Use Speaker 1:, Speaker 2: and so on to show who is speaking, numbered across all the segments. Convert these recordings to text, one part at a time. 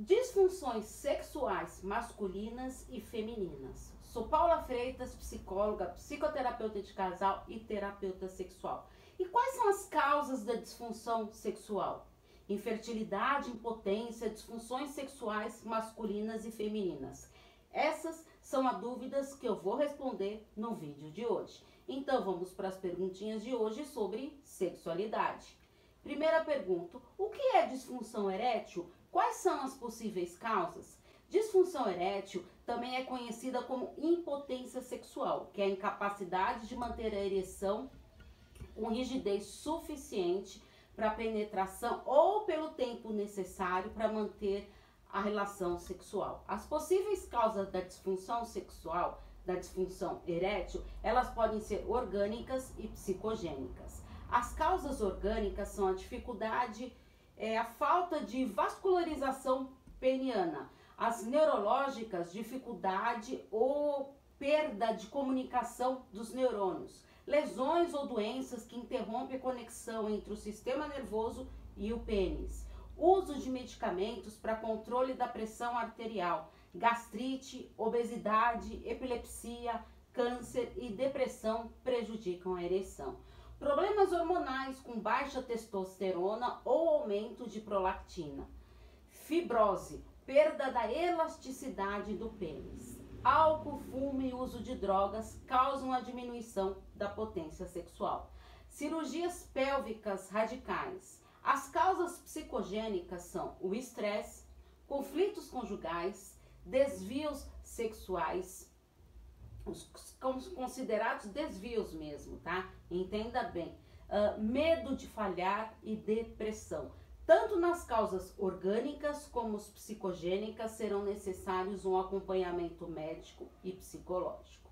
Speaker 1: Disfunções sexuais masculinas e femininas. Sou Paula Freitas, psicóloga, psicoterapeuta de casal e terapeuta sexual. E quais são as causas da disfunção sexual? Infertilidade, impotência, disfunções sexuais masculinas e femininas. Essas são as dúvidas que eu vou responder no vídeo de hoje. Então vamos para as perguntinhas de hoje sobre sexualidade. Primeira pergunta: o que é disfunção erétil? Quais são as possíveis causas? Disfunção erétil também é conhecida como impotência sexual, que é a incapacidade de manter a ereção com rigidez suficiente para penetração ou pelo tempo necessário para manter a relação sexual. As possíveis causas da disfunção sexual, da disfunção erétil, elas podem ser orgânicas e psicogênicas. As causas orgânicas são a dificuldade é a falta de vascularização peniana, as neurológicas, dificuldade ou perda de comunicação dos neurônios, lesões ou doenças que interrompem a conexão entre o sistema nervoso e o pênis, uso de medicamentos para controle da pressão arterial, gastrite, obesidade, epilepsia, câncer e depressão prejudicam a ereção. Problemas hormonais com baixa testosterona ou aumento de prolactina. Fibrose, perda da elasticidade do pênis. Álcool, fumo e uso de drogas causam a diminuição da potência sexual. Cirurgias pélvicas radicais. As causas psicogênicas são o estresse, conflitos conjugais, desvios sexuais, os considerados desvios mesmo, tá? Entenda bem. Uh, medo de falhar e depressão. Tanto nas causas orgânicas como as psicogênicas serão necessários um acompanhamento médico e psicológico.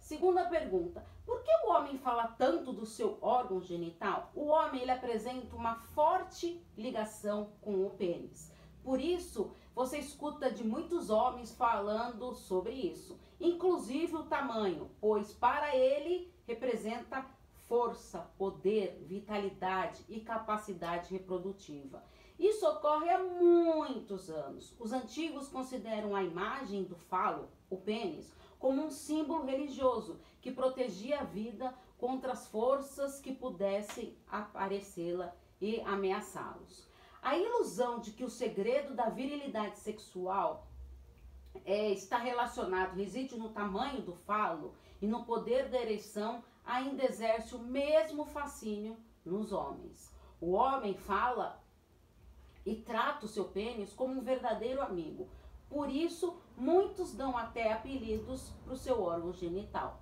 Speaker 1: Segunda pergunta: por que o homem fala tanto do seu órgão genital? O homem ele apresenta uma forte ligação com o pênis. Por isso, você escuta de muitos homens falando sobre isso, inclusive o tamanho, pois para ele representa força, poder, vitalidade e capacidade reprodutiva. Isso ocorre há muitos anos. Os antigos consideram a imagem do falo, o pênis, como um símbolo religioso que protegia a vida contra as forças que pudessem aparecê-la e ameaçá-los. A ilusão de que o segredo da virilidade sexual é, está relacionado, reside no tamanho do falo e no poder da ereção, ainda exerce o mesmo fascínio nos homens. O homem fala e trata o seu pênis como um verdadeiro amigo. Por isso, muitos dão até apelidos para o seu órgão genital.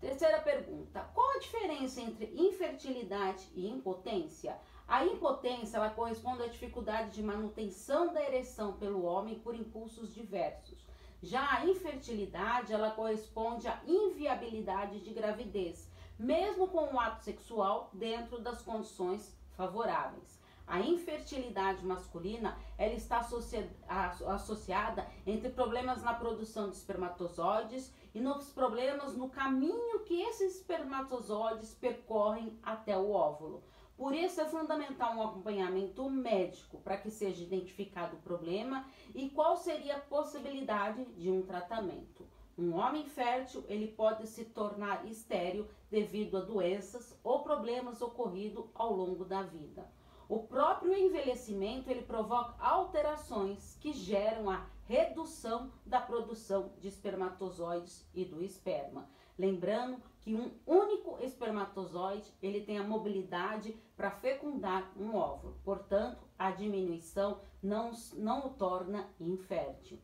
Speaker 1: Terceira pergunta: qual a diferença entre infertilidade e impotência? A impotência ela corresponde à dificuldade de manutenção da ereção pelo homem por impulsos diversos. Já a infertilidade ela corresponde à inviabilidade de gravidez, mesmo com o ato sexual dentro das condições favoráveis. A infertilidade masculina ela está associada entre problemas na produção de espermatozoides e nos problemas no caminho que esses espermatozoides percorrem até o óvulo. Por isso é fundamental um acompanhamento médico para que seja identificado o problema e qual seria a possibilidade de um tratamento. Um homem fértil, ele pode se tornar estéril devido a doenças ou problemas ocorridos ao longo da vida. O próprio envelhecimento, ele provoca alterações que geram a redução da produção de espermatozoides e do esperma. Lembrando que um único espermatozoide ele tem a mobilidade para fecundar um óvulo. Portanto, a diminuição não, não o torna infértil.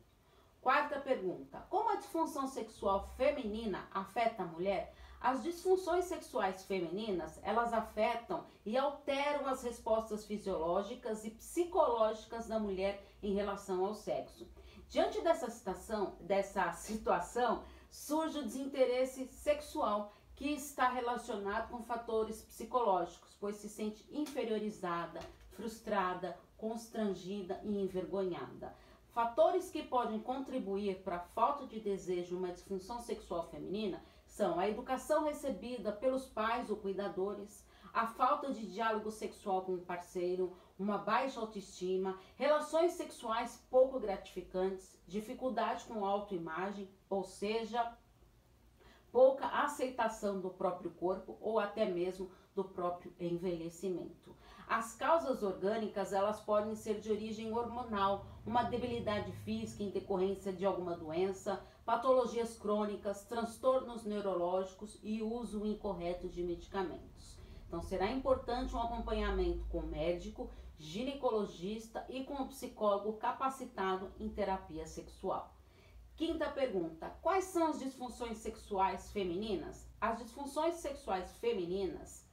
Speaker 1: Quarta pergunta: Como a disfunção sexual feminina afeta a mulher? As disfunções sexuais femininas, elas afetam e alteram as respostas fisiológicas e psicológicas da mulher em relação ao sexo. Diante dessa situação, dessa situação surge o desinteresse sexual que está relacionado com fatores psicológicos, pois se sente inferiorizada, frustrada, constrangida e envergonhada. Fatores que podem contribuir para a falta de desejo uma disfunção sexual feminina são a educação recebida pelos pais ou cuidadores, a falta de diálogo sexual com o parceiro, uma baixa autoestima, relações sexuais pouco gratificantes, dificuldade com autoimagem, ou seja, pouca aceitação do próprio corpo ou até mesmo do próprio envelhecimento. As causas orgânicas, elas podem ser de origem hormonal, uma debilidade física em decorrência de alguma doença, patologias crônicas, transtornos neurológicos e uso incorreto de medicamentos. Então, será importante um acompanhamento com médico, ginecologista e com um psicólogo capacitado em terapia sexual. Quinta pergunta: quais são as disfunções sexuais femininas? As disfunções sexuais femininas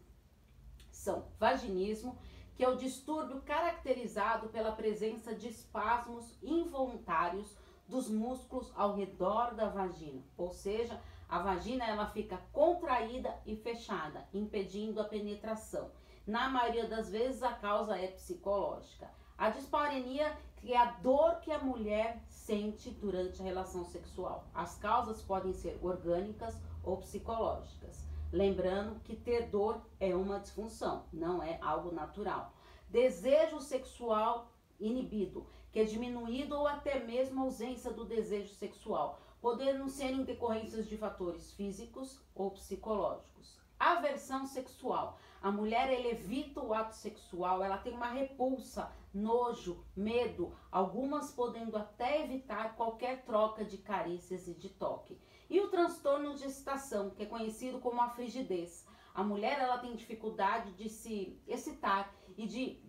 Speaker 1: são vaginismo, que é o distúrbio caracterizado pela presença de espasmos involuntários dos músculos ao redor da vagina, ou seja, a vagina ela fica contraída e fechada, impedindo a penetração. Na maioria das vezes a causa é psicológica. A dispareunia que é a dor que a mulher sente durante a relação sexual. As causas podem ser orgânicas ou psicológicas. Lembrando que ter dor é uma disfunção, não é algo natural. Desejo sexual inibido, que é diminuído ou até mesmo ausência do desejo sexual podendo ser em decorrências de fatores físicos ou psicológicos. Aversão sexual. A mulher ela evita o ato sexual, ela tem uma repulsa, nojo, medo, algumas podendo até evitar qualquer troca de carícias e de toque. E o transtorno de excitação, que é conhecido como a frigidez. A mulher ela tem dificuldade de se excitar e de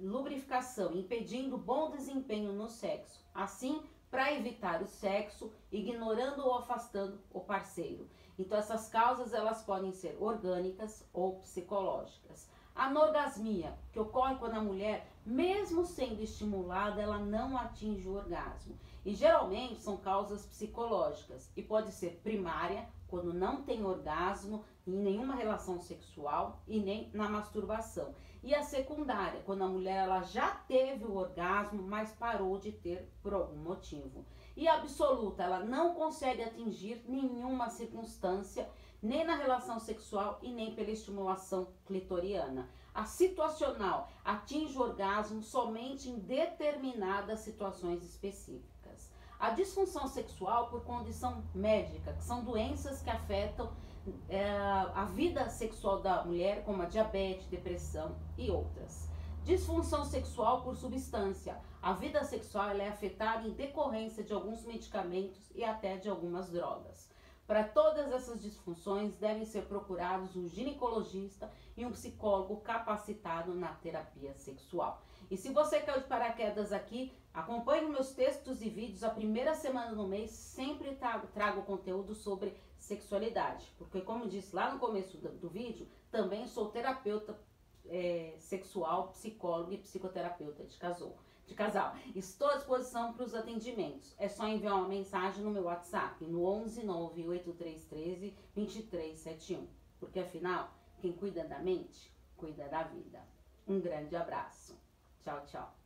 Speaker 1: lubrificação, impedindo bom desempenho no sexo. Assim, para evitar o sexo, ignorando ou afastando o parceiro. Então essas causas elas podem ser orgânicas ou psicológicas. A anorgasmia, que ocorre quando a mulher, mesmo sendo estimulada, ela não atinge o orgasmo. E geralmente são causas psicológicas e pode ser primária, quando não tem orgasmo em nenhuma relação sexual e nem na masturbação. E a secundária, quando a mulher ela já teve o orgasmo, mas parou de ter por algum motivo. E a absoluta, ela não consegue atingir nenhuma circunstância, nem na relação sexual e nem pela estimulação clitoriana. A situacional atinge o orgasmo somente em determinadas situações específicas. A disfunção sexual por condição médica, que são doenças que afetam é, a vida sexual da mulher, como a diabetes, depressão e outras. Disfunção sexual por substância. A vida sexual é afetada em decorrência de alguns medicamentos e até de algumas drogas. Para todas essas disfunções, devem ser procurados um ginecologista e um psicólogo capacitado na terapia sexual. E se você caiu de paraquedas aqui, acompanhe meus textos e vídeos. A primeira semana do mês sempre trago, conteúdo sobre sexualidade. Porque, como disse lá no começo do, do vídeo, também sou terapeuta é, sexual, psicólogo e psicoterapeuta de casal de casal. Estou à disposição para os atendimentos. É só enviar uma mensagem no meu WhatsApp, no 11 98313 2371. Porque afinal, quem cuida da mente, cuida da vida. Um grande abraço. Tchau, tchau.